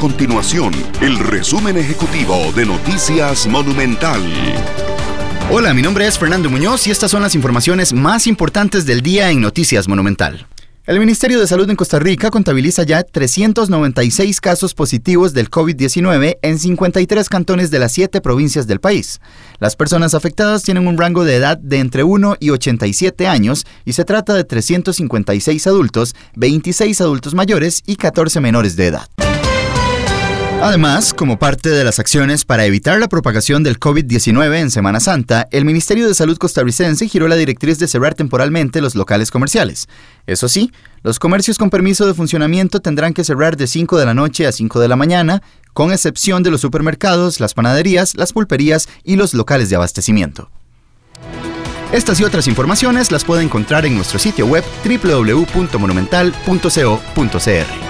continuación el resumen ejecutivo de Noticias Monumental. Hola, mi nombre es Fernando Muñoz y estas son las informaciones más importantes del día en Noticias Monumental. El Ministerio de Salud en Costa Rica contabiliza ya 396 casos positivos del COVID-19 en 53 cantones de las 7 provincias del país. Las personas afectadas tienen un rango de edad de entre 1 y 87 años y se trata de 356 adultos, 26 adultos mayores y 14 menores de edad. Además, como parte de las acciones para evitar la propagación del COVID-19 en Semana Santa, el Ministerio de Salud costarricense giró la directriz de cerrar temporalmente los locales comerciales. Eso sí, los comercios con permiso de funcionamiento tendrán que cerrar de 5 de la noche a 5 de la mañana, con excepción de los supermercados, las panaderías, las pulperías y los locales de abastecimiento. Estas y otras informaciones las puede encontrar en nuestro sitio web www.monumental.co.cr.